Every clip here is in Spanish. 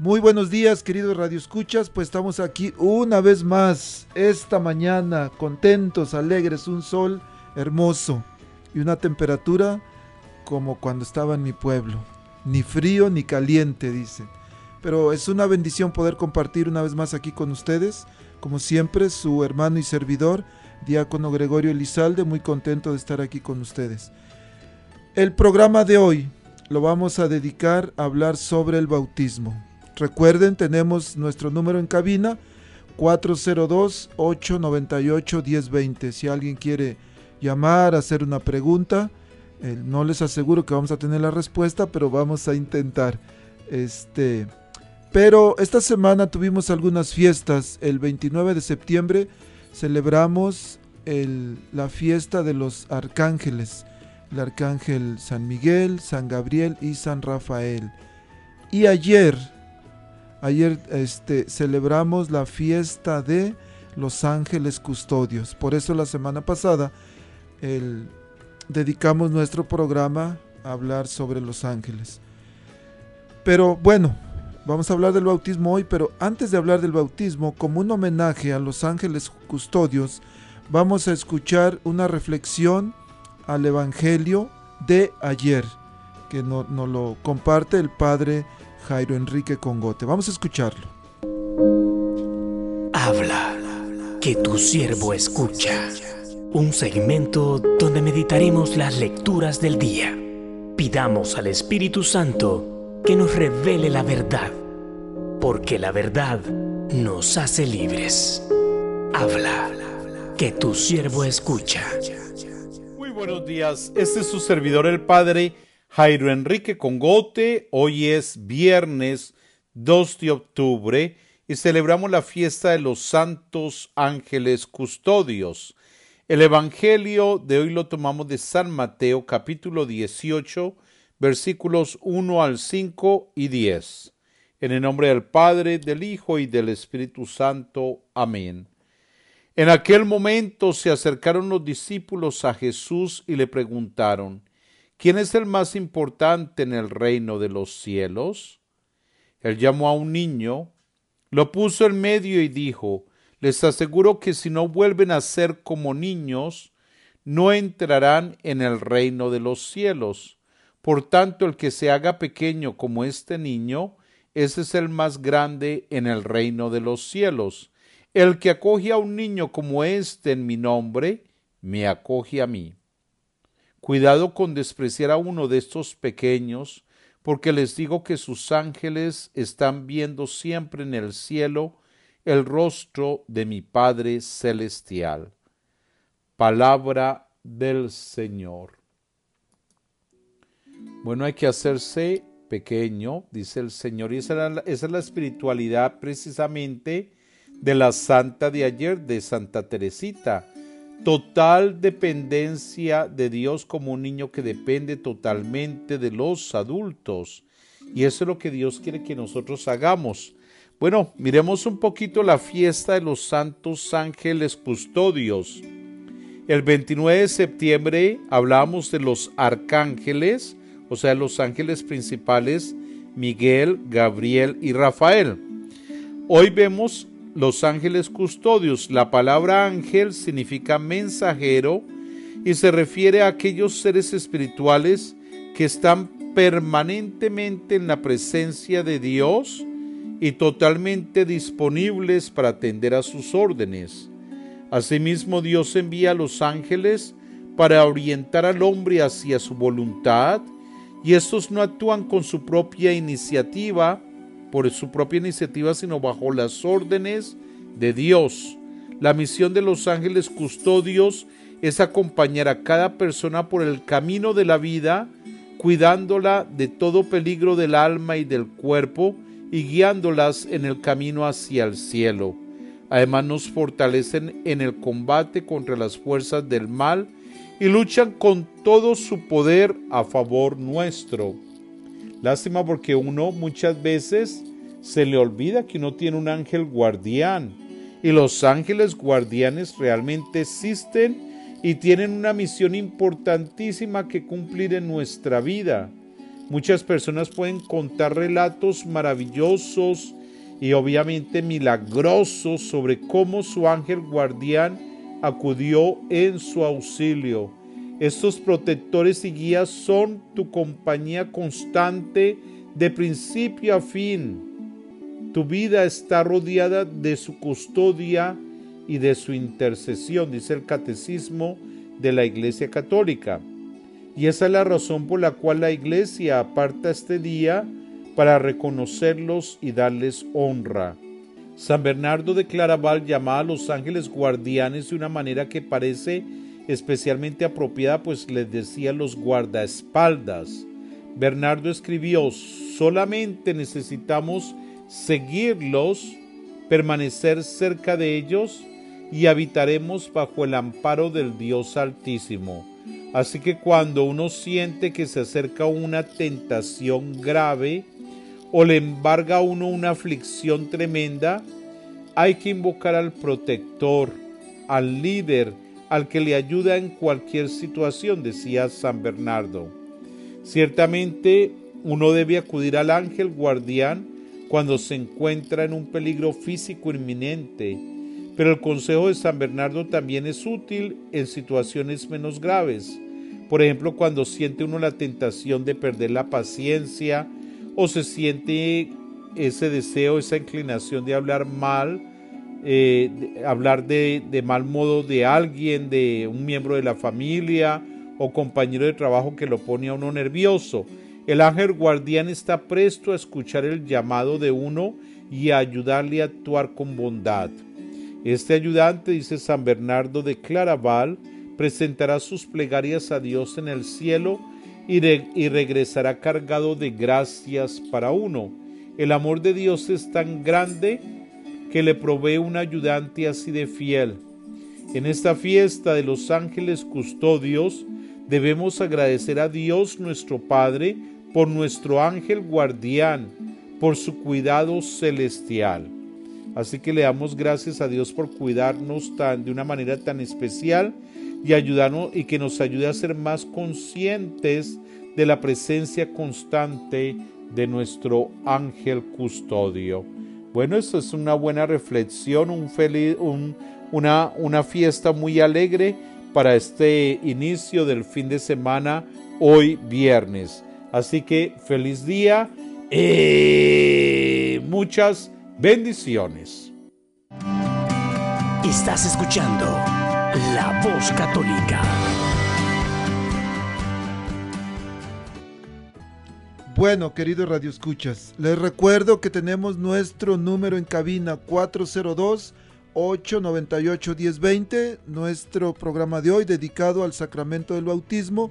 Muy buenos días, queridos radioescuchas. Pues estamos aquí una vez más esta mañana, contentos, alegres, un sol hermoso y una temperatura como cuando estaba en mi pueblo. Ni frío ni caliente, dicen. Pero es una bendición poder compartir una vez más aquí con ustedes. Como siempre, su hermano y servidor, diácono Gregorio Elizalde, muy contento de estar aquí con ustedes. El programa de hoy lo vamos a dedicar a hablar sobre el bautismo. Recuerden, tenemos nuestro número en cabina 402-898-1020. Si alguien quiere llamar, hacer una pregunta, eh, no les aseguro que vamos a tener la respuesta, pero vamos a intentar. Este, pero esta semana tuvimos algunas fiestas. El 29 de septiembre celebramos la fiesta de los arcángeles. El arcángel San Miguel, San Gabriel y San Rafael. Y ayer, Ayer este, celebramos la fiesta de los ángeles custodios. Por eso la semana pasada dedicamos nuestro programa a hablar sobre los ángeles. Pero bueno, vamos a hablar del bautismo hoy, pero antes de hablar del bautismo, como un homenaje a los ángeles custodios, vamos a escuchar una reflexión al Evangelio de ayer, que nos no lo comparte el Padre Jairo Enrique Congote. Vamos a escucharlo. Habla, que tu siervo escucha. Un segmento donde meditaremos las lecturas del día. Pidamos al Espíritu Santo que nos revele la verdad, porque la verdad nos hace libres. Habla, que tu siervo escucha. Muy buenos días, este es su servidor el Padre Jairo Enrique Congote. Hoy es viernes 2 de octubre y celebramos la fiesta de los santos ángeles custodios. El Evangelio de hoy lo tomamos de San Mateo capítulo 18 versículos 1 al 5 y 10. En el nombre del Padre, del Hijo y del Espíritu Santo. Amén. En aquel momento se acercaron los discípulos a Jesús y le preguntaron, ¿Quién es el más importante en el reino de los cielos? Él llamó a un niño, lo puso en medio y dijo, les aseguro que si no vuelven a ser como niños, no entrarán en el reino de los cielos. Por tanto, el que se haga pequeño como este niño, ese es el más grande en el reino de los cielos. El que acoge a un niño como este en mi nombre, me acoge a mí. Cuidado con despreciar a uno de estos pequeños, porque les digo que sus ángeles están viendo siempre en el cielo el rostro de mi Padre Celestial. Palabra del Señor. Bueno, hay que hacerse pequeño, dice el Señor, y esa, es la espiritualidad precisamente de la santa de ayer, de Santa Teresita. Total dependencia de Dios como un niño que depende totalmente de los adultos. Y eso es lo que Dios quiere que nosotros hagamos. Bueno, miremos un poquito la fiesta de los santos ángeles custodios. El 29 de septiembre hablamos de los arcángeles, o sea, los ángeles principales, Miguel, Gabriel y Rafael. Hoy vemos los ángeles custodios. La palabra ángel significa mensajero y se refiere a aquellos seres espirituales que están permanentemente en la presencia de Dios y totalmente disponibles para atender a sus órdenes. Asimismo, Dios envía a los ángeles para orientar al hombre hacia su voluntad y estos no actúan con su propia iniciativa, por su propia iniciativa, sino bajo las órdenes de Dios. La misión de los ángeles custodios es acompañar a cada persona por el camino de la vida, cuidándola de todo peligro del alma y del cuerpo y guiándolas en el camino hacia el cielo. Además nos fortalecen en el combate contra las fuerzas del mal y luchan con todo su poder a favor nuestro. Lástima porque uno muchas veces se le olvida que uno tiene un ángel guardián y los ángeles guardianes realmente existen y tienen una misión importantísima que cumplir en nuestra vida. Muchas personas pueden contar relatos maravillosos y obviamente milagrosos sobre cómo su ángel guardián acudió en su auxilio estos protectores y guías son tu compañía constante de principio a fin. Tu vida está rodeada de su custodia y de su intercesión, dice el catecismo de la Iglesia Católica. Y esa es la razón por la cual la Iglesia aparta este día para reconocerlos y darles honra. San Bernardo de Claraval llama a los ángeles guardianes de una manera que parece especialmente apropiada, pues les decía los guardaespaldas. Bernardo escribió, solamente necesitamos seguirlos, permanecer cerca de ellos y habitaremos bajo el amparo del Dios Altísimo. Así que cuando uno siente que se acerca una tentación grave o le embarga a uno una aflicción tremenda, hay que invocar al protector, al líder, al que le ayuda en cualquier situación, decía San Bernardo. Ciertamente uno debe acudir al ángel guardián cuando se encuentra en un peligro físico inminente, pero el consejo de San Bernardo también es útil en situaciones menos graves. Por ejemplo, cuando siente uno la tentación de perder la paciencia o se siente ese deseo, esa inclinación de hablar mal, eh, hablar de, mal modo de alguien, de un miembro de la familia o compañero de trabajo que lo pone a uno nervioso. El ángel guardián está presto a escuchar el llamado de uno y a ayudarle a actuar con bondad. Este ayudante, dice San Bernardo de Claraval, presentará sus plegarias a Dios en el cielo y, regresará cargado de gracias para uno. El amor de Dios es tan grande que le provee un ayudante así de fiel. En esta fiesta de los ángeles custodios debemos agradecer a Dios nuestro Padre por nuestro ángel guardián, por su cuidado celestial. Así que le damos gracias a Dios por cuidarnos tan, de una manera tan especial y ayudarnos y que nos ayude a ser más conscientes de la presencia constante de nuestro ángel custodio. Bueno, esto es una buena reflexión, un feliz, una, una fiesta muy alegre para este inicio del fin de semana, hoy viernes. Así que feliz día y muchas bendiciones. Estás escuchando La Voz Católica. Bueno, queridos radioescuchas, les recuerdo que tenemos nuestro número en cabina 402-898-1020, nuestro programa de hoy dedicado al sacramento del bautismo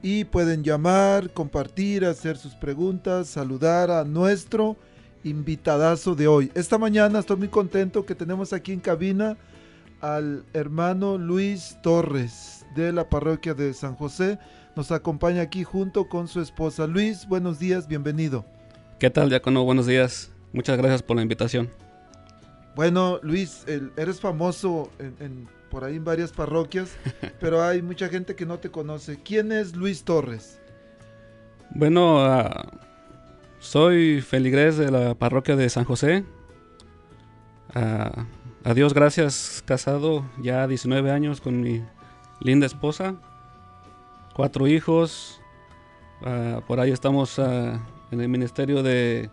y pueden llamar, compartir, hacer sus preguntas, saludar a nuestro invitadazo de hoy. Esta mañana estoy muy contento que tenemos aquí en cabina al hermano Luis Torres de la parroquia de San José. Nos acompaña aquí junto con su esposa. Luis, buenos días, bienvenido. ¿Qué tal, Diácono? Buenos días. Muchas gracias por la invitación. Bueno, Luis, eres famoso en, por ahí en varias parroquias, pero hay mucha gente que no te conoce. ¿Quién es Luis Torres? Bueno, uh, soy feligrés de la parroquia de San José. Uh, a Dios gracias, casado ya 19 años con mi linda esposa, cuatro hijos. Uh, por ahí estamos en el ministerio de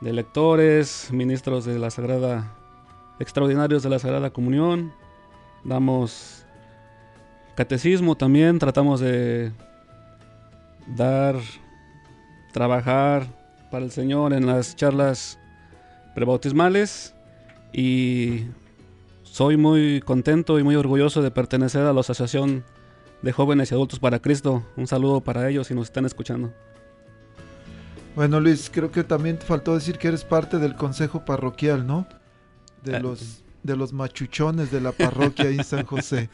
de lectores, ministros de la Sagrada, extraordinarios de la Sagrada Comunión. Damos catecismo también, tratamos de dar, trabajar para el Señor en las charlas prebautismales y soy muy contento y muy orgulloso de pertenecer a la Asociación de Jóvenes y Adultos para Cristo. Un saludo para ellos si nos están escuchando. Bueno, Luis, creo que también te faltó decir que eres parte del consejo parroquial, ¿no? De ah, los, de los machuchones de la parroquia en San José.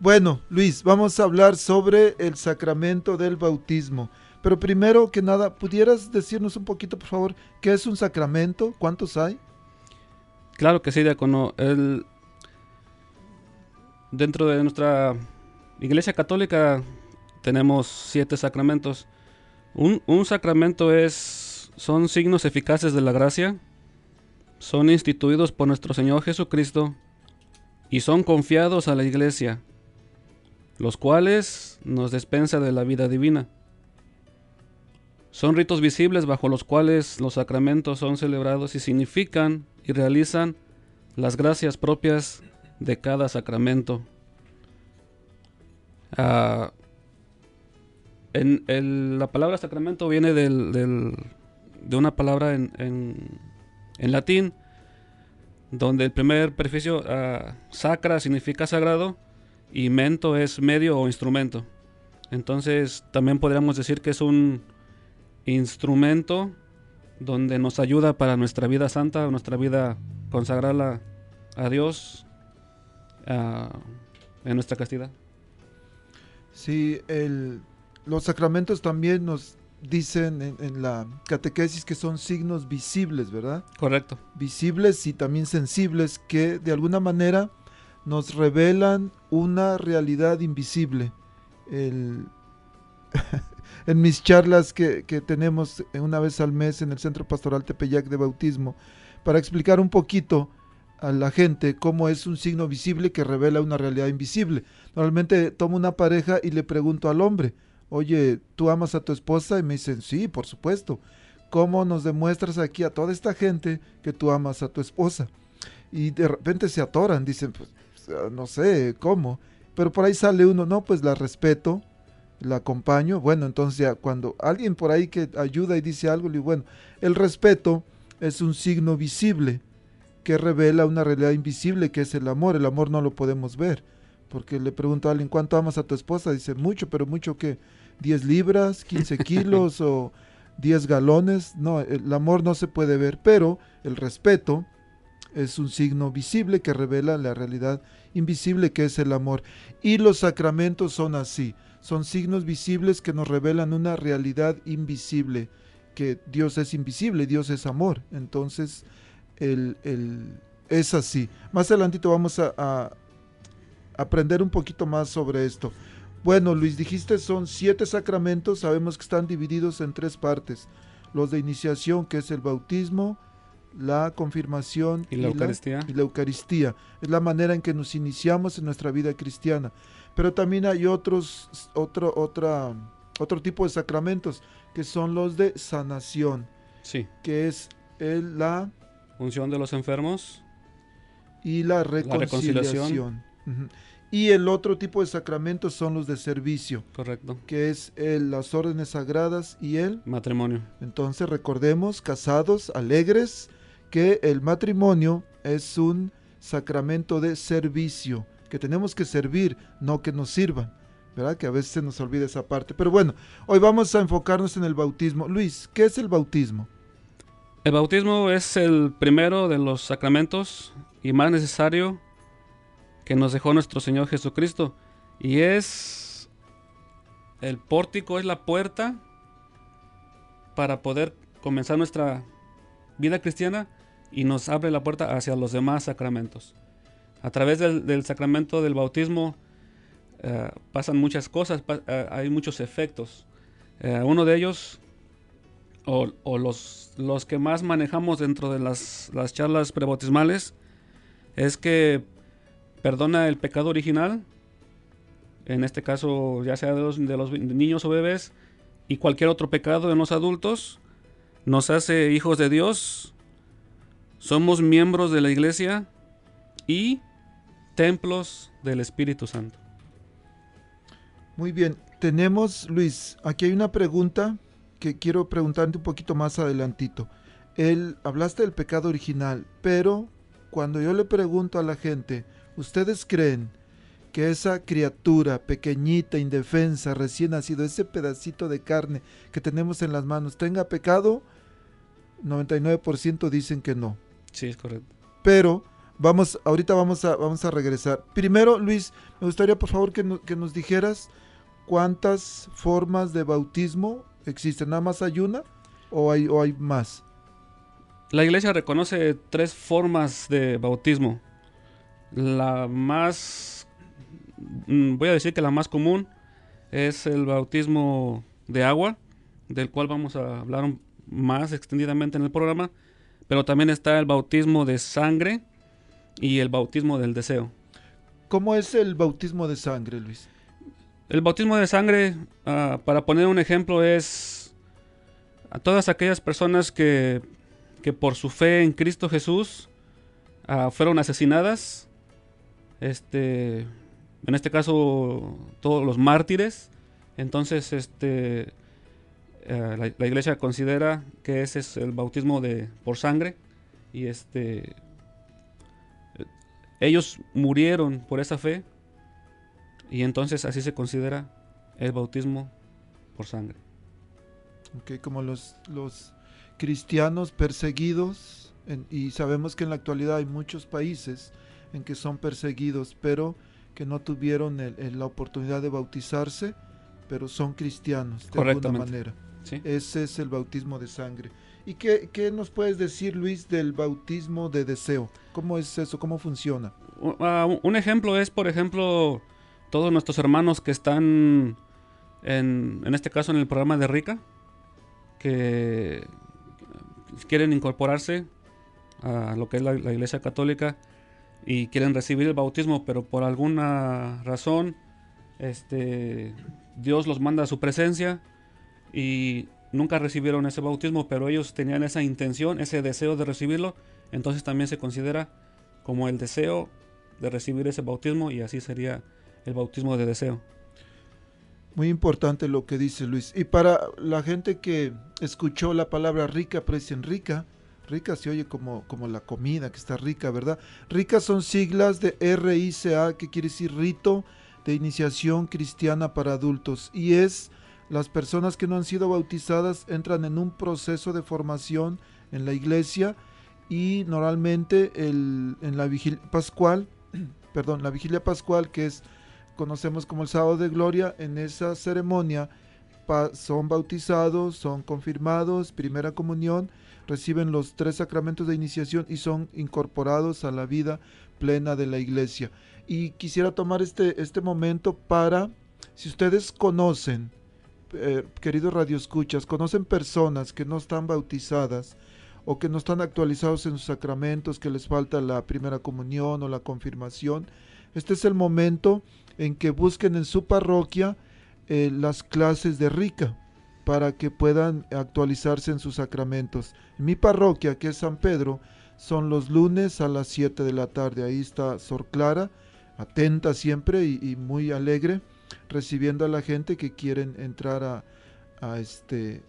Bueno, Luis, vamos a hablar sobre el sacramento del bautismo. Pero primero que nada, ¿pudieras decirnos un poquito, por favor, qué es un sacramento? ¿Cuántos hay? Claro que sí, diácono. El... Dentro de nuestra iglesia católica tenemos siete sacramentos. Un, sacramento es, son signos eficaces de la gracia, son instituidos por nuestro Señor Jesucristo y son confiados a la iglesia, los cuales nos dispensa de la vida divina. Son ritos visibles bajo los cuales los sacramentos son celebrados y significan y realizan las gracias propias de cada sacramento. Ah, la palabra sacramento viene de una palabra en, latín, donde el primer preficio ah, sacra significa sagrado y mento es medio o instrumento. Entonces también podríamos decir que es un instrumento donde nos ayuda para nuestra vida santa, nuestra vida consagrada a Dios ah, en nuestra castidad. Sí, el los sacramentos también nos dicen en, la catequesis que son signos visibles, ¿verdad? Correcto. Visibles y también sensibles que de alguna manera nos revelan una realidad invisible. en mis charlas que, tenemos una vez al mes en el Centro Pastoral Tepeyac de Bautismo, para explicar un poquito a la gente cómo es un signo visible que revela una realidad invisible. Normalmente tomo una pareja y le pregunto al hombre, oye, ¿tú amas a tu esposa? Y me dicen, sí, por supuesto. ¿Cómo nos demuestras aquí a toda esta gente que tú amas a tu esposa? Y de repente se atoran, dicen, pues no sé cómo. Pero por ahí sale uno, no, pues la respeto, la acompaño. Bueno, entonces ya cuando alguien por ahí que ayuda y dice algo, le digo, bueno, el respeto es un signo visible que revela una realidad invisible que es el amor. El amor no lo podemos ver. Porque le pregunto a alguien, ¿cuánto amas a tu esposa? Dice, mucho, pero mucho que 10 libras, 15 kilos o 10 galones. No, el amor no se puede ver, pero el respeto es un signo visible que revela la realidad invisible que es el amor. Y los sacramentos son así, son signos visibles que nos revelan una realidad invisible, que Dios es invisible, Dios es amor. Entonces, el, es así. Más adelantito vamos a, aprender un poquito más sobre esto. Bueno, Luis, dijiste son siete sacramentos, sabemos que están divididos en tres partes. Los de iniciación, que es el bautismo, la confirmación y la, Eucaristía. y la Eucaristía. Es la manera en que nos iniciamos en nuestra vida cristiana. Pero también hay otros, otro, otra, otro tipo de sacramentos, que son los de sanación. Sí. Que es el, la... Unción de los enfermos. Y la reconciliación. Y el otro tipo de sacramentos son los de servicio. Correcto. Que es las órdenes sagradas y el matrimonio. Entonces recordemos, casados, alegres, que el matrimonio es un sacramento de servicio, que tenemos que servir, no que nos sirvan. ¿verdad? Que a veces se nos olvida esa parte. Pero bueno, hoy vamos a enfocarnos en el bautismo. Luis, ¿qué es el bautismo? El bautismo es el primero de los sacramentos y más necesario que nos dejó nuestro Señor Jesucristo. Y es el pórtico, es la puerta para poder comenzar nuestra vida cristiana y nos abre la puerta hacia los demás sacramentos. A través del, sacramento del bautismo eh, pasan muchas cosas, eh, hay muchos efectos. Eh, uno de ellos, o, los, los, que más manejamos dentro de las, las charlas prebautismales, es que perdona el pecado original, en este caso ya sea de los, de los niños o bebés, y cualquier otro pecado en los adultos, nos hace hijos de Dios, somos miembros de la iglesia y templos del Espíritu Santo. Muy bien, tenemos, Luis, aquí hay una pregunta que quiero preguntarte un poquito más adelantito. Él, hablaste del pecado original, pero cuando yo le pregunto a la gente, ¿ustedes creen que esa criatura pequeñita, indefensa, recién nacido, ese pedacito de carne que tenemos en las manos, tenga pecado? 99% dicen que no. Sí, es correcto. Pero vamos, ahorita vamos a, vamos a regresar. Primero, Luis, me gustaría por favor que, que nos dijeras cuántas formas de bautismo existen. ¿Nada más hay una o hay, o hay más? La iglesia reconoce tres formas de bautismo. La más, mm, voy a decir que la más común es el bautismo de agua, del cual vamos a hablar más extendidamente en el programa, pero también está el bautismo de sangre y el bautismo del deseo. ¿Cómo es el bautismo de sangre, Luis? El bautismo de sangre, ah, para poner un ejemplo, es a todas aquellas personas que que por su fe en Cristo Jesús ah, fueron asesinadas. Este, en este caso, todos los mártires. Entonces, este, eh, la, iglesia considera que ese es el bautismo de por sangre y este, ellos murieron por esa fe y entonces así se considera el bautismo por sangre. Ok, como los, los cristianos perseguidos, y sabemos que en la actualidad hay muchos países en que son perseguidos, pero que no tuvieron la oportunidad de bautizarse, pero son cristianos de alguna manera. Ese es el bautismo de sangre. ¿Y qué, qué, nos puedes decir, Luis, del bautismo de deseo? ¿Cómo es eso? ¿Cómo funciona? Ah, un ejemplo es, por ejemplo, todos nuestros hermanos que están, en, en este caso, en el programa de Rica, que quieren incorporarse a lo que es la, iglesia católica y quieren recibir el bautismo, pero por alguna razón este, Dios los manda a su presencia y nunca recibieron ese bautismo, pero ellos tenían esa intención, ese deseo de recibirlo, entonces también se considera como el deseo de recibir ese bautismo y así sería el bautismo de deseo. Muy importante lo que dice Luis. Y para la gente que escuchó la palabra rica, dicen rica, rica se oye como, como la comida, que está rica, ¿verdad? Rica son siglas de RICA, que quiere decir rito de iniciación cristiana para adultos. Y es las personas que no han sido bautizadas entran en un proceso de formación en la iglesia y normalmente el, en la vigilia pascual, perdón, la vigilia pascual que es conocemos como el sábado de gloria, en esa ceremonia son bautizados, son confirmados, primera comunión, reciben los tres sacramentos de iniciación y son incorporados a la vida plena de la iglesia. Y quisiera tomar este, este momento para, si ustedes conocen, eh, queridos radioescuchas, conocen personas que no están bautizadas o que no están actualizados en sus sacramentos, que les falta la primera comunión o la confirmación, este es el momento en que busquen en su parroquia eh, las clases de rica para que puedan actualizarse en sus sacramentos. En mi parroquia, que es San Pedro, son los lunes a las 7 de la tarde. Ahí está Sor Clara, atenta siempre y, muy alegre, recibiendo a la gente que quieren entrar a, este,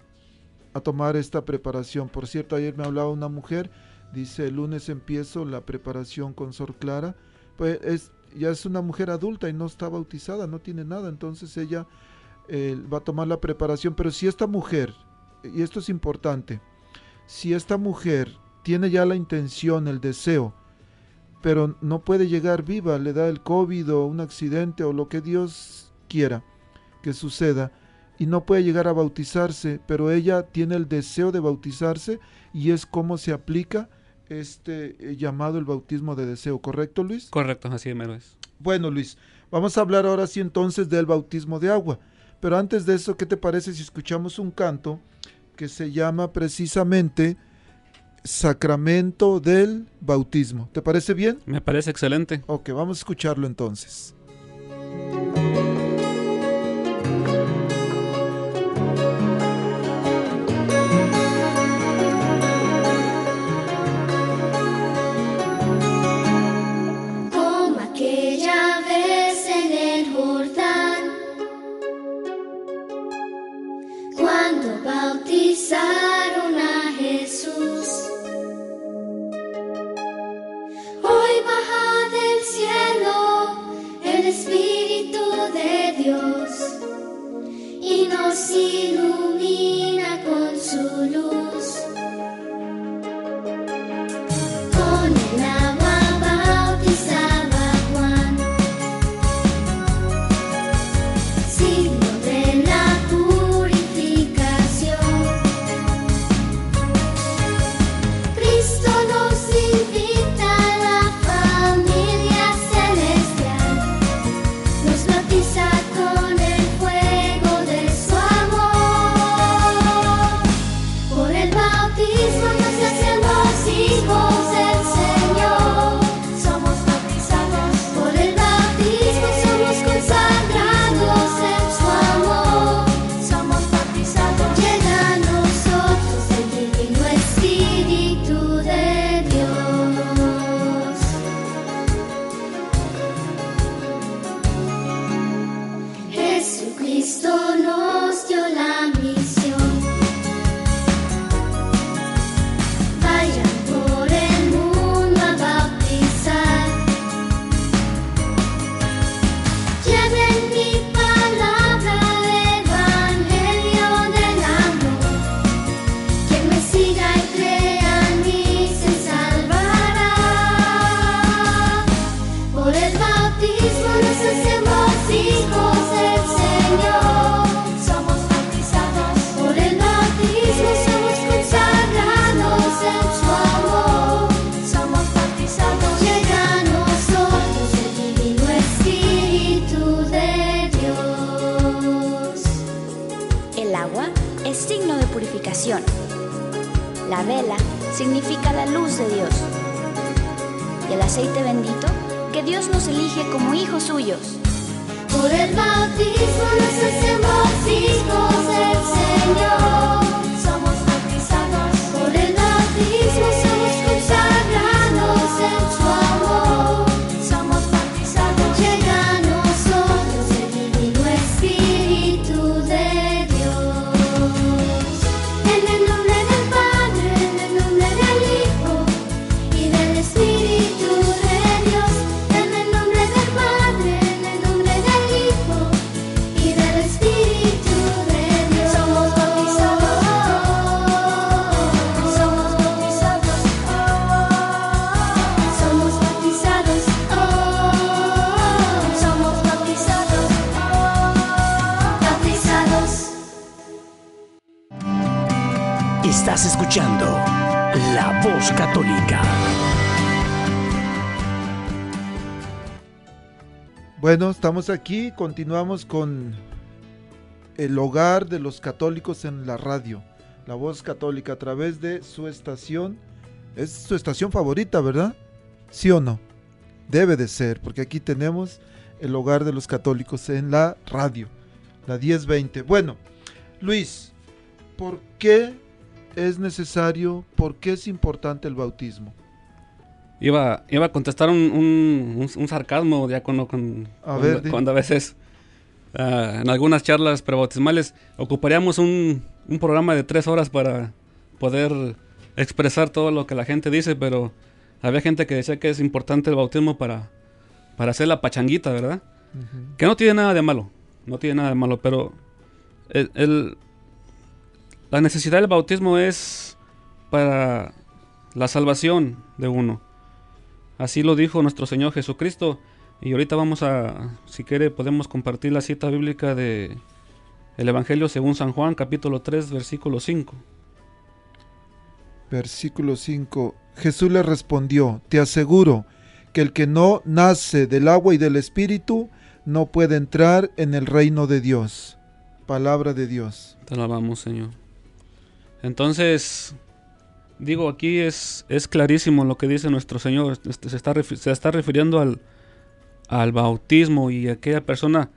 a tomar esta preparación. Por cierto, ayer me hablaba una mujer, dice, el lunes empiezo la preparación con Sor Clara. Pues es, ya es una mujer adulta y no está bautizada, no tiene nada, entonces ella eh, va a tomar la preparación. Pero si esta mujer, y esto es importante, si esta mujer tiene ya la intención, el deseo, pero no puede llegar viva, le da el COVID o un accidente o lo que Dios quiera que suceda, y no puede llegar a bautizarse, pero ella tiene el deseo de bautizarse y es como se aplica este eh, llamado el bautismo de deseo, ¿correcto Luis? Correcto, así mero es. Bueno Luis, vamos a hablar ahora sí entonces del bautismo de agua, pero antes de eso, ¿qué te parece si escuchamos un canto que se llama precisamente Sacramento del Bautismo? ¿Te parece bien? Me parece excelente. Ok, vamos a escucharlo entonces. Bautizaron a Jesús. Hoy baja del cielo el Espíritu de Dios y nos ilumina con su luz. Por el bautismo nos hacemos hijos del Señor. Bueno, estamos aquí, continuamos con el hogar de los católicos en la radio, la voz católica a través de su estación. Es su estación favorita, ¿verdad? ¿Sí o no? Debe de ser, porque aquí tenemos el hogar de los católicos en la radio, la 1020. Bueno, Luis, ¿por qué es necesario, por qué es importante el bautismo? Iba, iba a contestar un, un- un- un sarcasmo ya cuando, con- A ver, cuando a veces ah, en algunas charlas prebautismales ocuparíamos un, un programa de tres horas para poder expresar todo lo que la gente dice, pero había gente que decía que es importante el bautismo para, para hacer la pachanguita, ¿verdad? Que no tiene nada de malo, no tiene nada de malo, pero el- el- la necesidad del bautismo es para la salvación de uno. Así lo dijo nuestro Señor Jesucristo. Y ahorita vamos a, si quiere, podemos compartir la cita bíblica de el Evangelio según San Juan, capítulo 3, versículo 5. Versículo 5. Jesús le respondió, te aseguro que el que no nace del agua y del espíritu no puede entrar en el reino de Dios. Palabra de Dios. Te alabamos, Señor. Entonces, digo, aquí es, es clarísimo lo que dice nuestro Señor. Este, se, está se está refiriendo al, al bautismo y aquella persona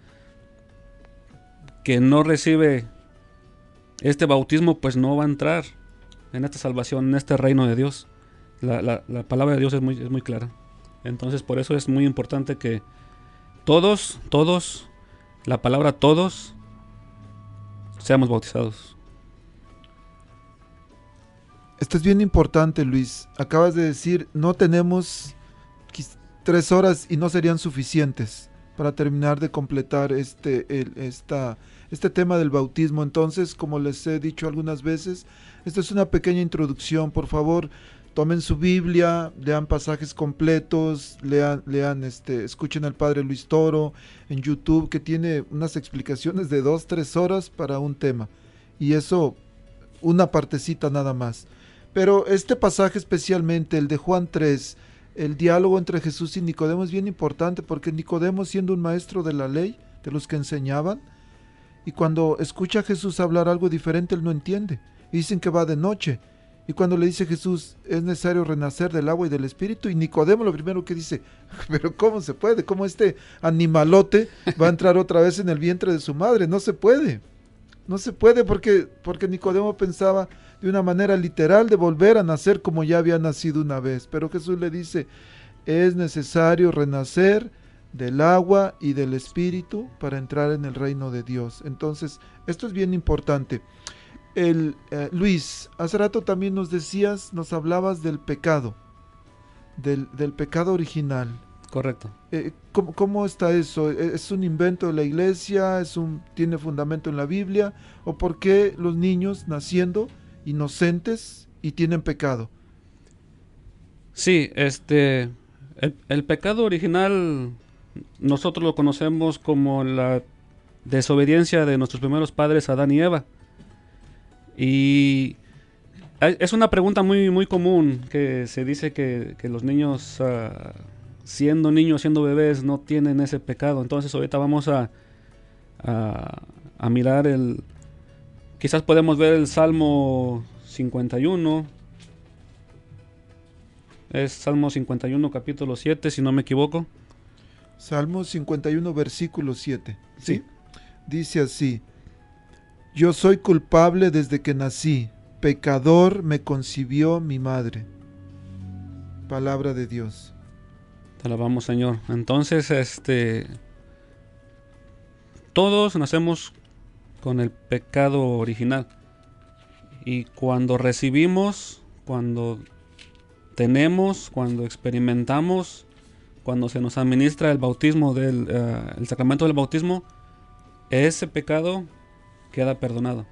que no recibe este bautismo, pues no va a entrar en esta salvación, en este reino de Dios. La, la- la palabra de Dios es muy, es muy clara. Entonces, por eso es muy importante que todos, todos, la palabra todos, seamos bautizados. Esto es bien importante, Luis. Acabas de decir, no tenemos tres horas y no serían suficientes para terminar de completar este, esta, este tema del bautismo. Entonces, como les he dicho algunas veces, esta es una pequeña introducción. Por favor, tomen su Biblia, lean pasajes completos, lean, lean este, escuchen al Padre Luis Toro en YouTube, que tiene unas explicaciones de dos, tres horas para un tema. Y eso, una partecita nada más. Pero este pasaje especialmente, el de Juan 3, el diálogo entre Jesús y Nicodemo es bien importante porque Nicodemo siendo un maestro de la ley, de los que enseñaban, y cuando escucha a Jesús hablar algo diferente, él no entiende. Y dicen que va de noche. Y cuando le dice Jesús, es necesario renacer del agua y del espíritu, y Nicodemo lo primero que dice, pero ¿cómo se puede? ¿Cómo este animalote va a entrar otra vez en el vientre de su madre? No se puede. No se puede porque, porque Nicodemo pensaba de una manera literal de volver a nacer como ya había nacido una vez. Pero Jesús le dice, es necesario renacer del agua y del espíritu para entrar en el reino de Dios. Entonces, esto es bien importante. El, eh, Luis, hace rato también nos decías, nos hablabas del pecado, del, del pecado original. Correcto. Eh, ¿cómo, cómo está eso? ¿E- ¿Es un invento de la iglesia? ¿Es un, ¿Tiene fundamento en la Biblia? ¿O por qué los niños naciendo inocentes y tienen pecado? Sí, este, el, el pecado original nosotros lo conocemos como la desobediencia de nuestros primeros padres Adán y Eva. Y es una pregunta muy, muy común que se dice que, que los niños, ah, siendo niños, siendo bebés, no tienen ese pecado. Entonces ahorita vamos a, a, a mirar el... Quizás podemos ver el Salmo 51. Es Salmo 51, capítulo 7, si no me equivoco. Salmo 51, versículo 7. ¿sí? Sí. Dice así, Yo soy culpable desde que nací, pecador me concibió mi madre. Palabra de Dios. Te alabamos, Señor. Entonces, este. Todos nacemos con el pecado original. Y cuando recibimos, cuando tenemos, cuando experimentamos, cuando se nos administra el bautismo del eh, el sacramento del bautismo, ese pecado queda perdonado.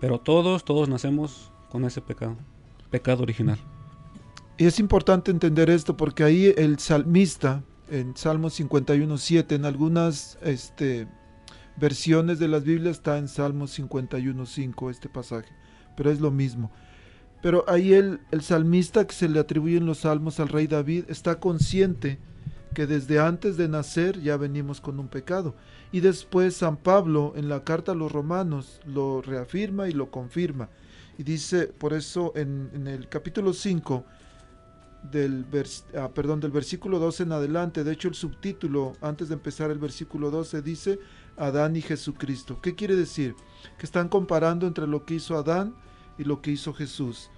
Pero todos, todos nacemos con ese pecado, pecado original. Y es importante entender esto porque ahí el salmista, en Salmo 51.7, en algunas este, versiones de las Biblias está en Salmo 51.5 este pasaje, pero es lo mismo. Pero ahí el, salmista que se le atribuyen los salmos al rey David está consciente que desde antes de nacer ya venimos con un pecado. Y después San Pablo en la carta a los romanos lo reafirma y lo confirma. Y dice, por eso en, en el capítulo 5, del, ah, perdón, del versículo 12 en adelante, de hecho el subtítulo antes de empezar el versículo 12 dice Adán y Jesucristo. ¿Qué quiere decir? Que están comparando entre lo que hizo Adán y lo que hizo Jesús.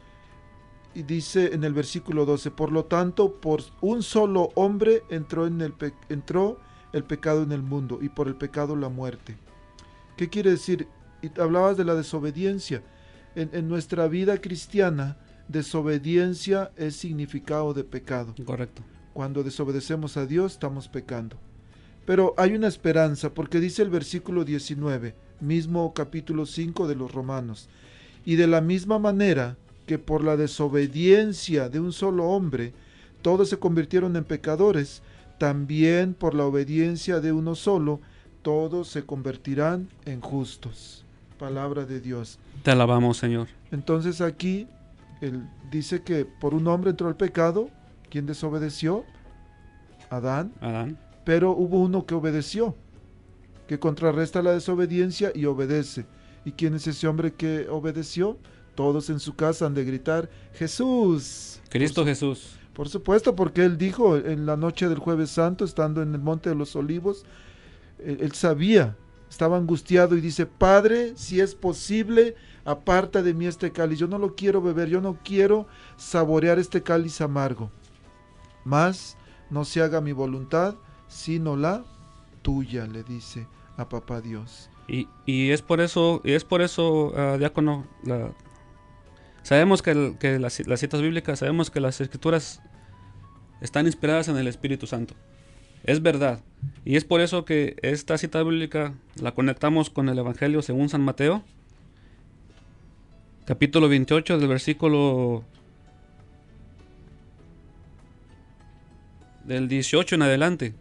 Y dice en el versículo 12, por lo tanto, por un solo hombre entró, en el, entró el pecado en el mundo y por el pecado la muerte. ¿Qué quiere decir? Y hablabas de la desobediencia. En, en nuestra vida cristiana, desobediencia es significado de pecado. Correcto. Cuando desobedecemos a Dios estamos pecando. Pero hay una esperanza porque dice el versículo 19, mismo capítulo 5 de los Romanos. Y de la misma manera que por la desobediencia de un solo hombre todos se convirtieron en pecadores, también por la obediencia de uno solo todos se convertirán en justos. Palabra de Dios. Te alabamos, Señor. Entonces aquí él dice que por un hombre entró el pecado, ¿quién desobedeció? Adán, Adán. pero hubo uno que obedeció, que contrarresta la desobediencia y obedece. ¿Y quién es ese hombre que obedeció? Todos en su casa han de gritar, Jesús. Cristo Jesús. Por supuesto, porque él dijo en la noche del jueves santo, estando en el monte de los olivos, él, él sabía, estaba angustiado y dice, Padre, si es posible, aparta de mí este cáliz. Yo no lo quiero beber, yo no quiero saborear este cáliz amargo. Mas no se haga mi voluntad, sino la tuya, le dice a papá Dios. Y, y es por eso, y es por eso, ah, diácono, sabemos que, el- que las, las citas bíblicas, sabemos que las escrituras están inspiradas en el Espíritu Santo. Es verdad. Y es por eso que esta cita bíblica la conectamos con el Evangelio según San Mateo, capítulo 28 del versículo del 18 en adelante.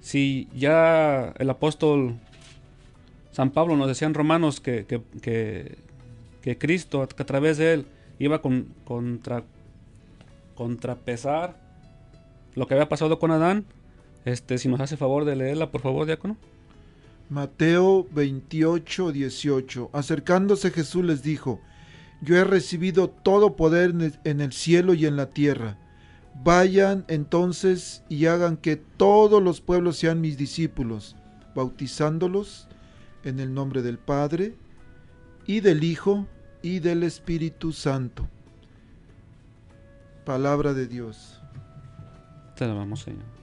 Si ya el apóstol San Pablo nos decía en Romanos que, que, que- que Cristo, a, través de él, iba con, contra, contrapesar lo que había pasado con Adán. Este, si nos hace favor de leerla, por favor, diácono. Mateo 28, 18. Acercándose Jesús les dijo, Yo he recibido todo poder en el- cielo y en la tierra. Vayan entonces y hagan que todos los pueblos sean mis discípulos, bautizándolos en el nombre del Padre y del Hijo y del Espíritu Santo. Palabra de Dios. Te alabamos, Señor.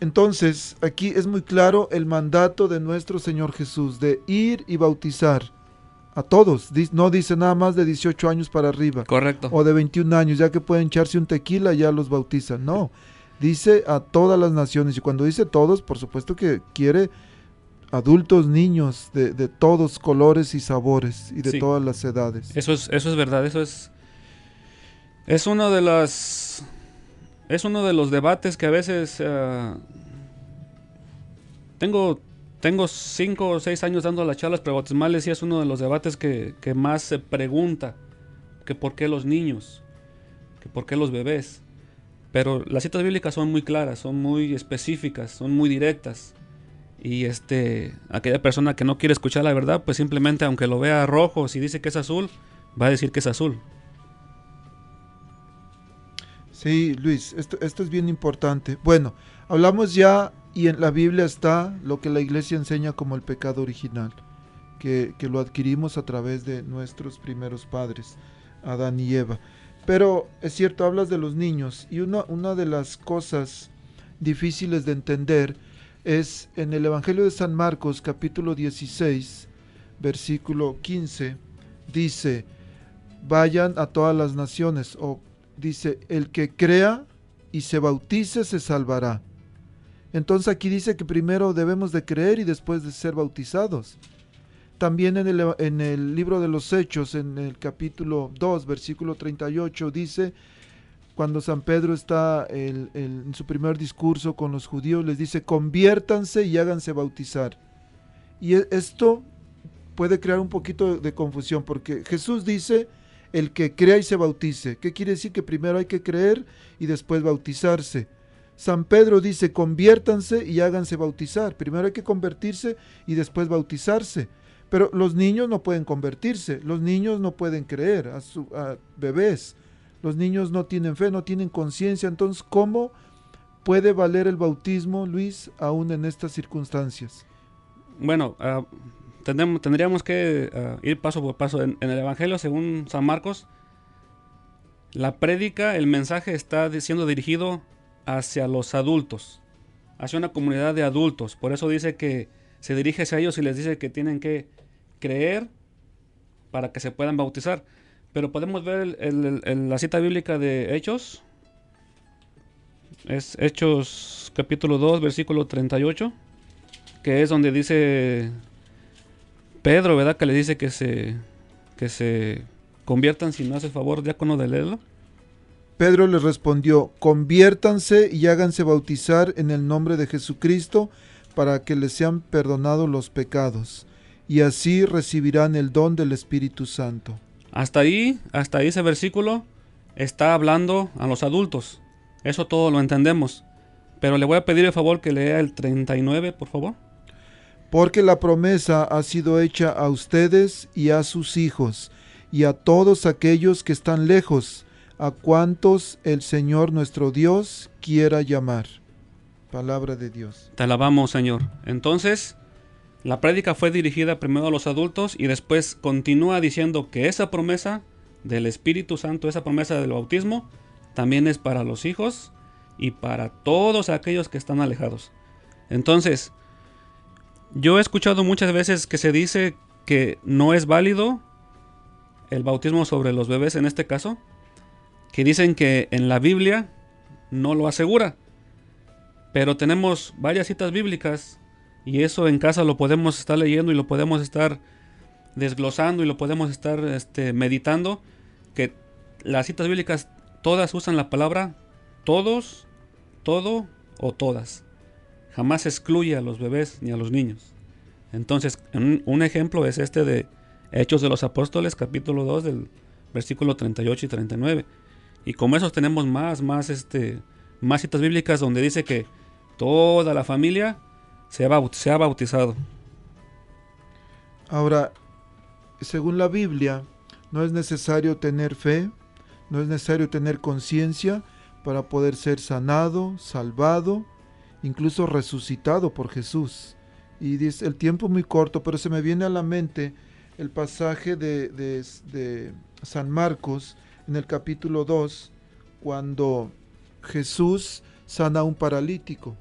Entonces, aquí es muy claro el mandato de nuestro Señor Jesús de ir y bautizar a todos. No dice nada más de 18 años para arriba Correcto. o de 21 años, ya que pueden echarse un tequila, ya los bautizan. No, dice a todas las naciones. Y cuando dice todos, por supuesto que quiere adultos, niños, de, de todos colores y sabores y de Sí. todas las edades. Eso es, eso es verdad, eso es. Es uno de las. Es uno de los debates que a veces. ah, tengo. Tengo cinco o seis años dando las charlas prebautismales y es uno de los debates que, que más se pregunta. Que por qué los niños. Que por qué los bebés. Pero las citas bíblicas son muy claras, son muy específicas, son muy directas. Y este, aquella persona que no quiere escuchar la verdad, pues simplemente aunque lo vea rojo, si dice que es azul, va a decir que es azul. Sí, Luis, esto, es bien importante. Bueno, hablamos ya y en la Biblia está lo que la iglesia enseña como el pecado original, que, que lo adquirimos a través de nuestros primeros padres, Adán y Eva. Pero es cierto, hablas de los niños y una, una de las cosas difíciles de entender es en el Evangelio de San Marcos capítulo 16, versículo 15, dice, vayan a todas las naciones, o dice, el que crea y se bautice se salvará. Entonces aquí dice que primero debemos de creer y después de ser bautizados. También en el, en el libro de los Hechos, en el capítulo 2, versículo 38, dice, cuando San Pedro está en su primer discurso con los judíos, les dice, conviértanse y háganse bautizar. Y e- esto puede crear un poquito de confusión, porque Jesús dice, el que crea y se bautice. ¿Qué quiere decir? Que primero hay que creer y después bautizarse. San Pedro dice, conviértanse y háganse bautizar. Primero hay que convertirse y después bautizarse. Pero los niños no pueden convertirse, los niños no pueden creer a, su, bebés. Los niños no tienen fe, no tienen conciencia. Entonces, ¿cómo puede valer el bautismo, Luis, aún en estas circunstancias? Bueno, ah, tendríamos que ah, ir paso por paso. En, el Evangelio, según San Marcos, la prédica, el mensaje está siendo dirigido hacia los adultos, hacia una comunidad de adultos. Por eso dice que se dirige hacia ellos y les dice que tienen que creer para que se puedan bautizar. Pero podemos ver la cita bíblica de Hechos. Es Hechos capítulo 2, versículo 38. Que es donde dice Pedro, ¿verdad? Que le dice que se, que se conviertan si no hace favor, diácono de leerlo. Pedro les respondió, conviértanse y háganse bautizar en el nombre de Jesucristo para que les sean perdonados los pecados, y así recibirán el don del Espíritu Santo. Hasta ahí, hasta ahí ese versículo está hablando a los adultos. Eso todo lo entendemos. Pero le voy a pedir el favor que lea el 39, por favor. Porque la promesa ha sido hecha a ustedes y a sus hijos, y a todos aquellos que están lejos, a cuantos el Señor nuestro Dios quiera llamar. Palabra de Dios. Te alabamos, Señor. Entonces, la prédica fue dirigida primero a los adultos y después continúa diciendo que esa promesa del Espíritu Santo, esa promesa del bautismo, también es para los hijos y para todos aquellos que están alejados. Entonces, yo he escuchado muchas veces que se dice que no es válido el bautismo sobre los bebés en este caso, que dicen que en la Biblia no lo asegura. Pero tenemos varias citas bíblicas y eso en casa lo podemos estar leyendo y lo podemos estar desglosando y lo podemos estar este, meditando. Que las citas bíblicas todas usan la palabra todos, todo o todas. Jamás excluye a los bebés ni a los niños. Entonces, un, ejemplo es este de Hechos de los Apóstoles, capítulo 2, del versículo 38 y 39. Y como esos tenemos más, más, este, más citas bíblicas donde dice que toda la familia se ha bautizado. Ahora, según la Biblia, no es necesario tener fe, no es necesario tener conciencia para poder ser sanado, salvado, incluso resucitado por Jesús. Y dice, el tiempo muy corto, pero se me viene a la mente el pasaje de, de- San Marcos en el capítulo 2, cuando Jesús sana a un paralítico.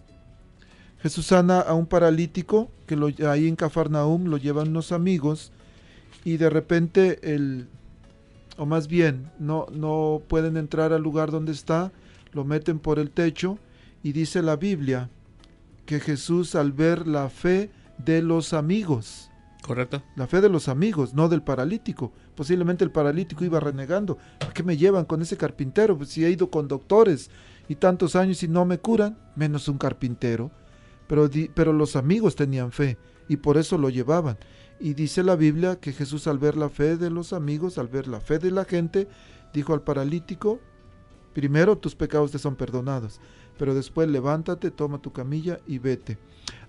Jesús sana a un paralítico que lo, ahí en Cafarnaum lo llevan unos amigos y de repente el, o más bien, no, no pueden entrar al lugar donde está, lo meten por el techo y dice la Biblia que Jesús al ver la fe de los amigos, ¿Correcto? la fe de los amigos, no del paralítico. Posiblemente el paralítico iba renegando. ¿Por qué me llevan con ese carpintero? Pues si he ido con doctores y tantos años y no me curan, menos un carpintero. Pero, di- pero los amigos tenían fe y por eso lo llevaban. Y dice la Biblia que Jesús al ver la fe de los amigos, al ver la fe de la gente, dijo al paralítico, primero tus pecados te son perdonados, pero después levántate, toma tu camilla y vete.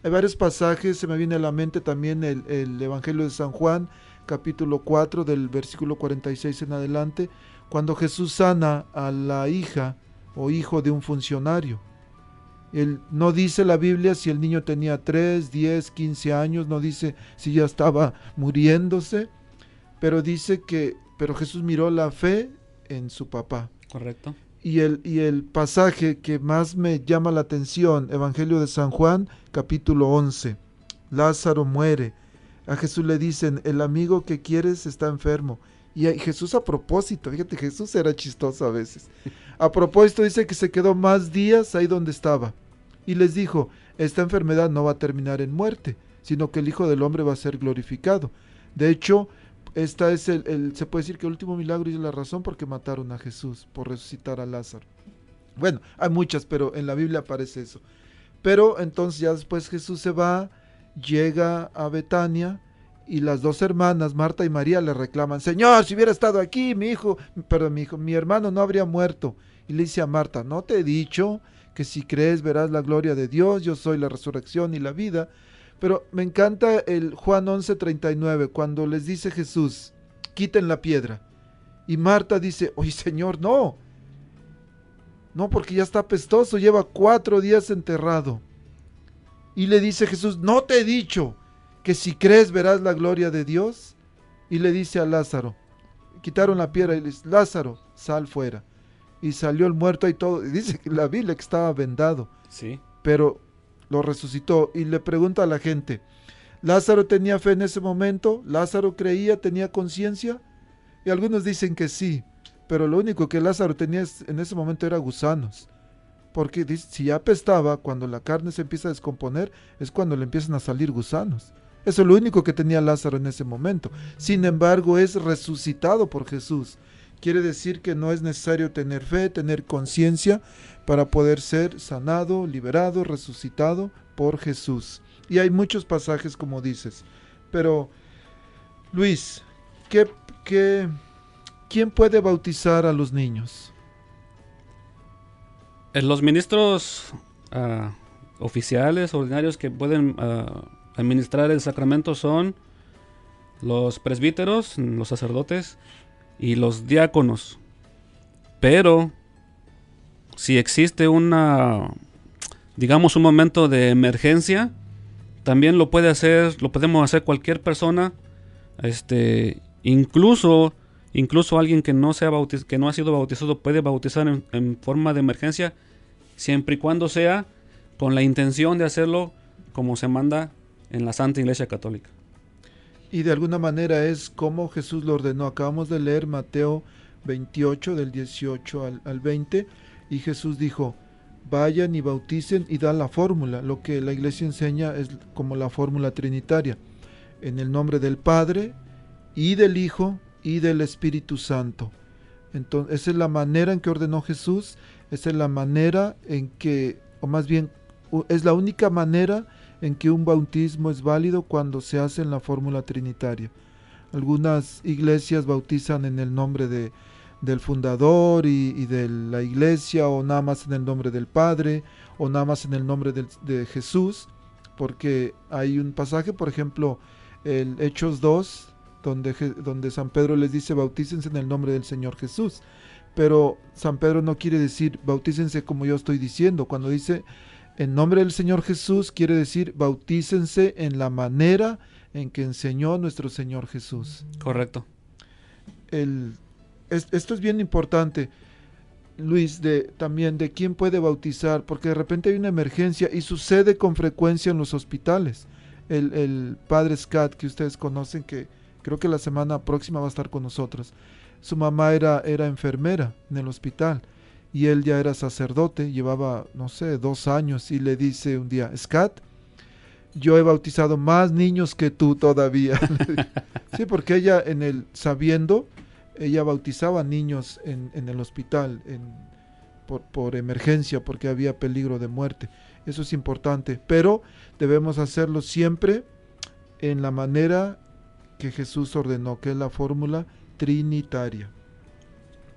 Hay varios pasajes, se me viene a la mente también el, el Evangelio de San Juan, capítulo 4, del versículo 46 en adelante, cuando Jesús sana a la hija o hijo de un funcionario. Él, no dice la Biblia si el niño tenía 3, 10, 15 años, no dice si ya estaba muriéndose, pero dice que, pero Jesús miró la fe en su papá. Correcto. Y el, y el pasaje que más me llama la atención, Evangelio de San Juan, capítulo 11. Lázaro muere. A Jesús le dicen, el amigo que quieres está enfermo. Y Jesús a propósito, fíjate, Jesús era chistoso a veces. A propósito dice que se quedó más días ahí donde estaba. Y les dijo, esta enfermedad no va a terminar en muerte, sino que el Hijo del Hombre va a ser glorificado. De hecho, esta es el, se puede decir que el último milagro y la razón porque mataron a Jesús por resucitar a Lázaro. Bueno, hay muchas, pero en la Biblia aparece eso. Pero entonces ya después Jesús se va, llega a Betania y las dos hermanas, Marta y María, le reclaman, Señor, si hubiera estado aquí, mi hijo, perdón, mi hijo, mi hermano no habría muerto. Y le dice a Marta, ¿no te he dicho que si crees verás la gloria de Dios? Yo soy la resurrección y la vida. Pero me encanta el Juan 11:39, cuando les dice Jesús, quiten la piedra. Y Marta dice, oye Señor, no. No, porque ya está apestoso, lleva cuatro días enterrado. Y le dice Jesús, no te he dicho que si crees verás la gloria de Dios. Y le dice a Lázaro, quitaron la piedra y le dice, Lázaro, sal fuera. Y salió el muerto y todo. Y dice que la Biblia que estaba vendado Sí. pero lo resucitó y le pregunta a la gente, ¿Lázaro tenía fe en ese momento? ¿Lázaro creía, tenía conciencia? Y algunos dicen que sí, pero lo único que Lázaro tenía en ese momento era gusanos. Porque si ya apestaba, cuando la carne se empieza a descomponer, es cuando le empiezan a salir gusanos. Eso es lo único que tenía Lázaro en ese momento. Sin embargo, es resucitado por Jesús. Quiere decir que no es necesario tener fe, tener conciencia para poder ser sanado, liberado, resucitado por Jesús. Y hay muchos pasajes como dices. Pero, Luis, ¿qué, qué, ¿quién puede bautizar a los niños? Eh, Los ministros ah, oficiales, ordinarios que pueden ah, administrar el sacramento son los presbíteros, los sacerdotes y los diáconos. Pero si existe una, digamos, un momento de emergencia, también lo puede hacer, lo podemos hacer cualquier persona, este, incluso, incluso alguien que no sea bautiz- que no ha sido bautizado puede bautizar en, forma de emergencia, siempre y cuando sea con la intención de hacerlo como se manda en la Santa Iglesia Católica. Y de alguna manera es como Jesús lo ordenó. Acabamos de leer Mateo 28 del 18 al, al 20 y Jesús dijo, vayan y bauticen y da la fórmula. Lo que la iglesia enseña es como la fórmula trinitaria. En el nombre del Padre y del Hijo y del Espíritu Santo. Entonces, esa es la manera en que ordenó Jesús, esa es la manera en que, o más bien, es la única manera en que un bautismo es válido cuando se hace en la fórmula trinitaria. Algunas iglesias bautizan en el nombre de, del fundador y, y de la iglesia, o nada más en el nombre del Padre, o nada más en el nombre de Jesús, porque hay un pasaje, por ejemplo, el Hechos 2, donde, donde San Pedro les dice bautícense en el nombre del Señor Jesús. Pero San Pedro no quiere decir bautícense como yo estoy diciendo. Cuando dice en nombre del Señor Jesús, quiere decir bautícense en la manera en que enseñó nuestro Señor Jesús. Correcto. El, es- esto es bien importante, Luis, de, también de quién puede bautizar, porque de repente hay una emergencia y sucede con frecuencia en los hospitales. El, padre Scott, que ustedes conocen, que creo que la semana próxima va a estar con nosotros, su mamá era, era enfermera en el hospital y él ya era sacerdote, llevaba, no sé, dos años y le dice un día, Scott, yo he bautizado más niños que tú todavía. sí, porque ella en el, sabiendo, ella bautizaba niños en, en el hospital por, por emergencia, porque había peligro de muerte. Eso es importante, pero debemos hacerlo siempre en la manera que Jesús ordenó, que es la fórmula trinitaria.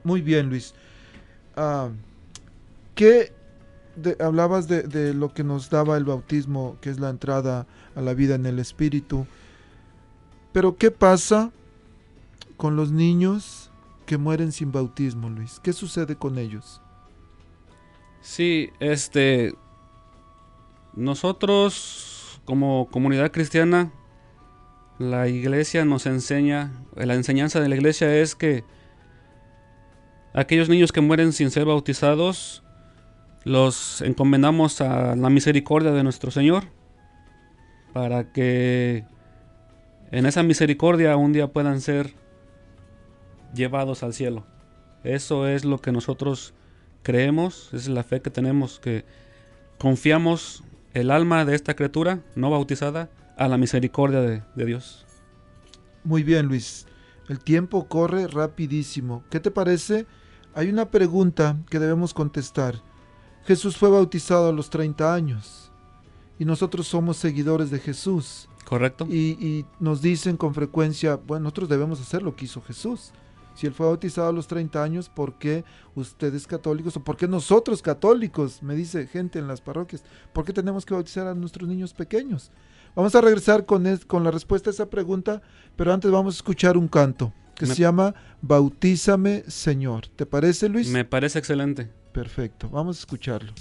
Muy bien, Luis. Ah, ¿Qué hablabas de lo que nos daba el bautismo, que es la entrada a la vida en el Espíritu? Pero ¿qué pasa con los niños que mueren sin bautismo, Luis? ¿Qué sucede con ellos? Sí, este. Nosotros, como comunidad cristiana, la iglesia nos enseña, la enseñanza de la iglesia es que aquellos niños que mueren sin ser bautizados, los encomendamos a la misericordia de nuestro Señor, para que en esa misericordia un día puedan ser llevados al cielo. Eso es lo que nosotros creemos, esa es la fe que tenemos, que confiamos el alma de esta criatura no bautizada a la misericordia de, de Dios. Muy bien, Luis. El tiempo corre rapidísimo. ¿Qué te parece? Hay una pregunta que debemos contestar. Jesús fue bautizado a los 30 años y nosotros somos seguidores de Jesús. ¿Correcto? Y, y nos dicen con frecuencia, bueno, nosotros debemos hacer lo que hizo Jesús. Si él fue bautizado a los 30 años, ¿por qué ustedes católicos o por qué nosotros católicos? Me dice gente en las parroquias, ¿por qué tenemos que bautizar a nuestros niños pequeños? Vamos a regresar con, es- con la respuesta a esa pregunta, pero antes vamos a escuchar un canto que Me- se llama Bautízame Señor. ¿Te parece, Luis? Me parece excelente. Perfecto, vamos a escucharlo.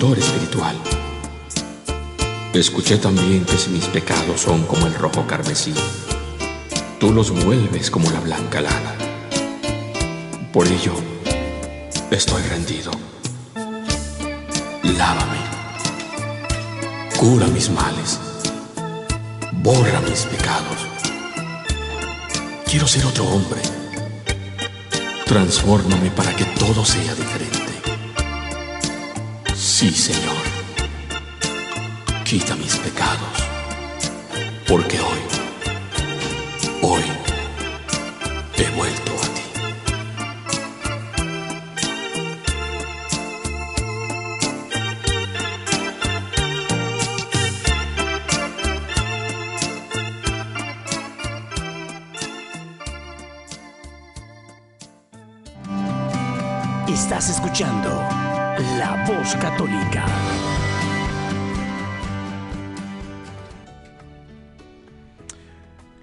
Espiritual. Escuché también que si mis pecados son como el rojo carmesí, tú los vuelves como la blanca lana. Por ello, estoy rendido. Lávame. Cura mis males. Borra mis pecados. Quiero ser otro hombre. Transfórmame para que todo sea diferente. Sí, Señor. Quita mis pecados. Porque hoy, hoy,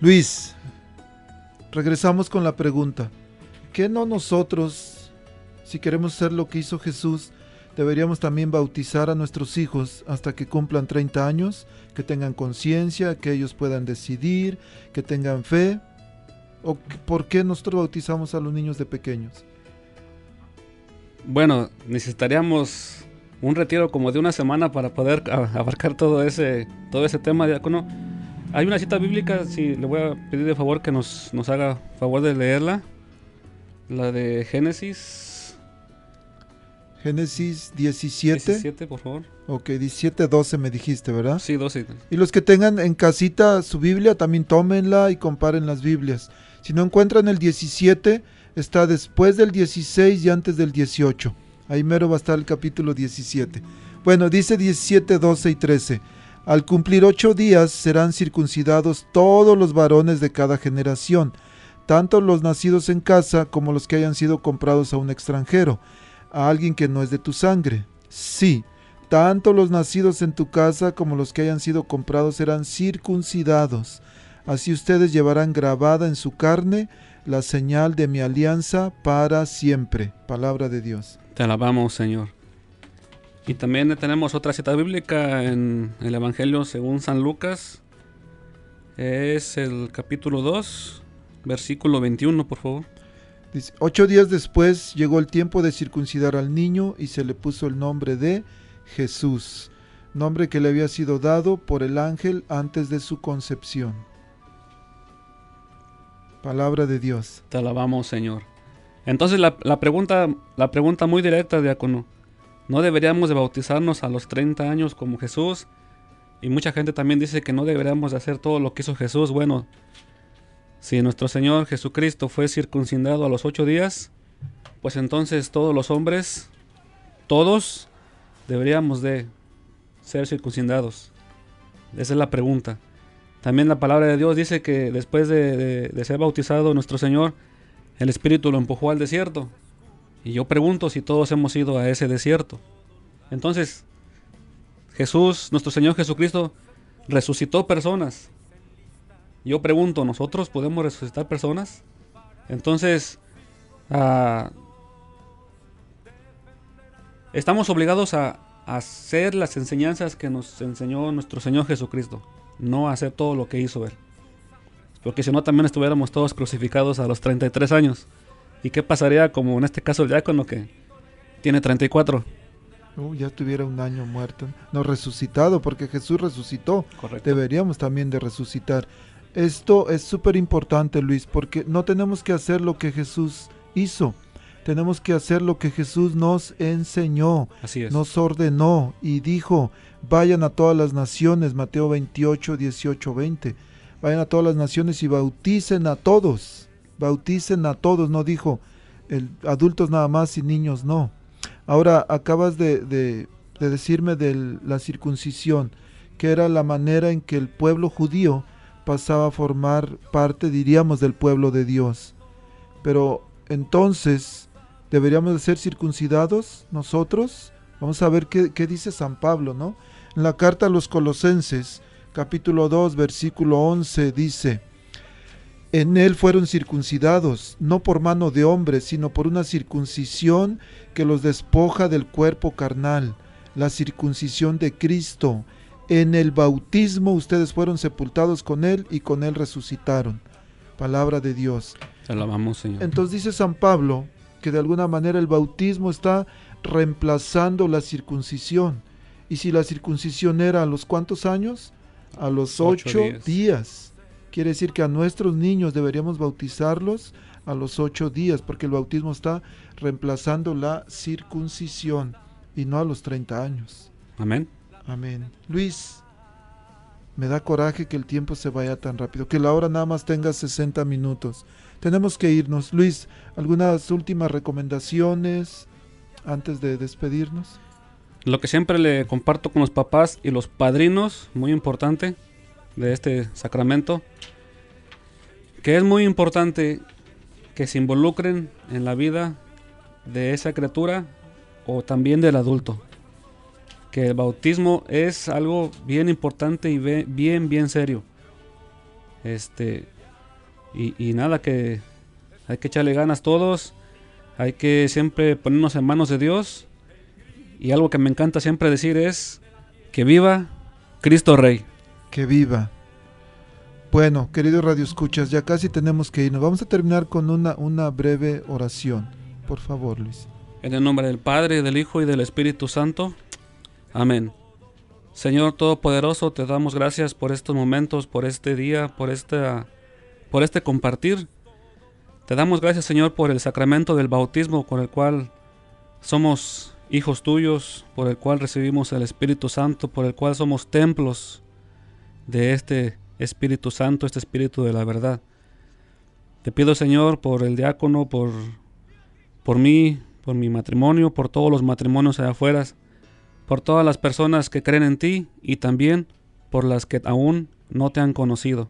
Luis, regresamos con la pregunta. ¿Qué no nosotros, si queremos ser lo que hizo Jesús, deberíamos también bautizar a nuestros hijos hasta que cumplan 30 años, que tengan conciencia, que ellos puedan decidir, que tengan fe? ¿O por qué nosotros bautizamos a los niños de pequeños? Bueno, necesitaríamos un retiro como de una semana para poder abarcar todo ese, todo ese tema, diácono. Hay una cita bíblica, si le voy a pedir de favor que nos, nos haga favor de leerla. La de Génesis Génesis 17, 17, por favor. ok, 17, 12 me dijiste, ¿verdad? Sí, 12. Y los que tengan en casita su Biblia, también tómenla y comparen las Biblias. Si no encuentran el 17, está después del 16 y antes del 18. Ahí mero va a estar el capítulo 17. Bueno, dice 17, 12 y 13. Al cumplir ocho días serán circuncidados todos los varones de cada generación, tanto los nacidos en casa como los que hayan sido comprados a un extranjero, a alguien que no es de tu sangre. Sí, tanto los nacidos en tu casa como los que hayan sido comprados serán circuncidados. Así ustedes llevarán grabada en su carne la señal de mi alianza para siempre. Palabra de Dios. Te alabamos, Señor. Y también tenemos otra cita bíblica en el Evangelio según San Lucas. Es el capítulo 2, versículo 21, por favor. Dice, ocho días después llegó el tiempo de circuncidar al niño y se le puso el nombre de Jesús, nombre que le había sido dado por el ángel antes de su concepción. Palabra de Dios. Te alabamos, Señor. Entonces la, la pregunta, la pregunta muy directa, diácono. ¿No deberíamos de bautizarnos a los 30 años como Jesús? Y mucha gente también dice que no deberíamos de hacer todo lo que hizo Jesús. Bueno, si nuestro Señor Jesucristo fue circuncidado a los ocho días, pues entonces todos los hombres, todos, deberíamos de ser circuncidados. Esa es la pregunta. También la palabra de Dios dice que después de, de- de ser bautizado nuestro Señor, el Espíritu lo empujó al desierto. Y yo pregunto si todos hemos ido a ese desierto. Entonces, Jesús, nuestro Señor Jesucristo, resucitó personas. Yo pregunto, ¿nosotros podemos resucitar personas? Entonces, ah, estamos obligados a, hacer las enseñanzas que nos enseñó nuestro Señor Jesucristo, no hacer todo lo que hizo Él. Porque si no, también estuviéramos todos crucificados a los 33 años. ¿Y qué pasaría como en este caso el diácono que tiene 34? Uh, ya tuviera un año muerto. No resucitado, porque Jesús resucitó. Correcto. Deberíamos también de resucitar. Esto es súper importante, Luis, porque no tenemos que hacer lo que Jesús hizo. Tenemos que hacer lo que Jesús nos enseñó, Así es. nos ordenó y dijo, vayan a todas las naciones, Mateo 28, 18, 20. Vayan a todas las naciones y bauticen a todos. Bauticen a todos, no dijo el, adultos nada más y niños no. Ahora acabas de, de- de decirme de la circuncisión, que era la manera en que el pueblo judío pasaba a formar parte, diríamos, del pueblo de Dios. Pero entonces, ¿deberíamos de ser circuncidados nosotros? Vamos a ver qué, qué dice San Pablo, ¿no? En la carta a los Colosenses, capítulo 2, versículo 11, dice, en él fueron circuncidados, no por mano de hombre, sino por una circuncisión que los despoja del cuerpo carnal, la circuncisión de Cristo. En el bautismo ustedes fueron sepultados con él y con él resucitaron. Palabra de Dios. Te alabamos, Señor. Entonces dice San Pablo que de alguna manera el bautismo está reemplazando la circuncisión. Y si la circuncisión era a los cuántos años? A los Ocho ocho, días. días. Quiere decir que a nuestros niños deberíamos bautizarlos a los ocho días, porque el bautismo está reemplazando la circuncisión y no a los 30 años. Amén. Amén. Luis, me da coraje que el tiempo se vaya tan rápido, que la hora nada más tenga 60 minutos. Tenemos que irnos. Luis, ¿algunas últimas recomendaciones antes de despedirnos? Lo que siempre le comparto con los papás y los padrinos, muy importante, de este sacramento, que es muy importante que se involucren en la vida de esa criatura o también del adulto. Que el bautismo es algo bien importante y bien, bien serio. Este, y, y nada, que hay que echarle ganas todos, hay que siempre ponernos en manos de Dios. Y algo que me encanta siempre decir es que viva Cristo Rey. Que viva. Bueno, queridos radioescuchas, ya casi tenemos que irnos. Vamos a terminar con una, una breve oración. Por favor, Luis. En el nombre del Padre, del Hijo y del Espíritu Santo. Amén. Señor Todopoderoso, te damos gracias por estos momentos, por este día, por esta, por este compartir. Te damos gracias, Señor, por el sacramento del bautismo, con el cual somos hijos tuyos, por el cual recibimos el Espíritu Santo, por el cual somos templos de este Espíritu Santo, este Espíritu de la verdad. Te pido, Señor, por el diácono, por, por mí, por mi matrimonio, por todos los matrimonios allá afuera, por todas las personas que creen en ti y también por las que aún no te han conocido.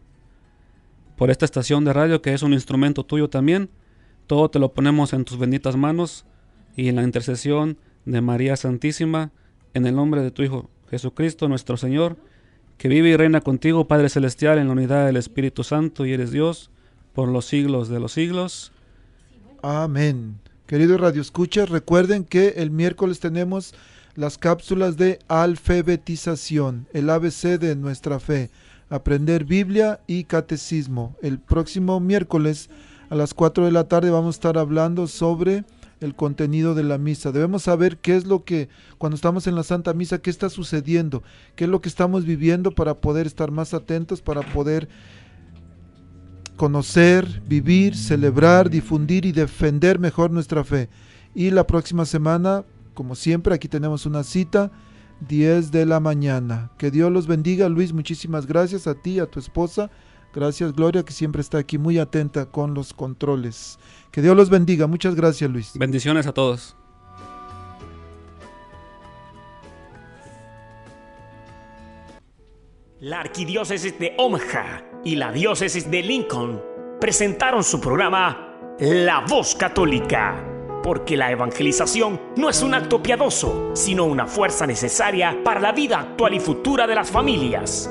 Por esta estación de radio que es un instrumento tuyo también, todo te lo ponemos en tus benditas manos y en la intercesión de María Santísima, en el nombre de tu Hijo Jesucristo nuestro Señor, que vive y reina contigo, Padre Celestial, en la unidad del Espíritu Santo y eres Dios por los siglos de los siglos. Amén. Queridos radioescuchas, recuerden que el miércoles tenemos las cápsulas de alfabetización, el ABC de nuestra fe, aprender Biblia y catecismo. El próximo miércoles a las 4 de la tarde vamos a estar hablando sobre el contenido de la misa. Debemos saber qué es lo que, cuando estamos en la Santa Misa, qué está sucediendo, qué es lo que estamos viviendo para poder estar más atentos, para poder conocer, vivir, celebrar, difundir y defender mejor nuestra fe. Y la próxima semana, como siempre, aquí tenemos una cita, 10 de la mañana. Que Dios los bendiga, Luis, muchísimas gracias a ti, a tu esposa. Gracias, Gloria, que siempre está aquí muy atenta con los controles. Que Dios los bendiga. Muchas gracias, Luis. Bendiciones a todos. La arquidiócesis de Omaha y la diócesis de Lincoln presentaron su programa La Voz Católica, porque la evangelización no es un acto piadoso, sino una fuerza necesaria para la vida actual y futura de las familias.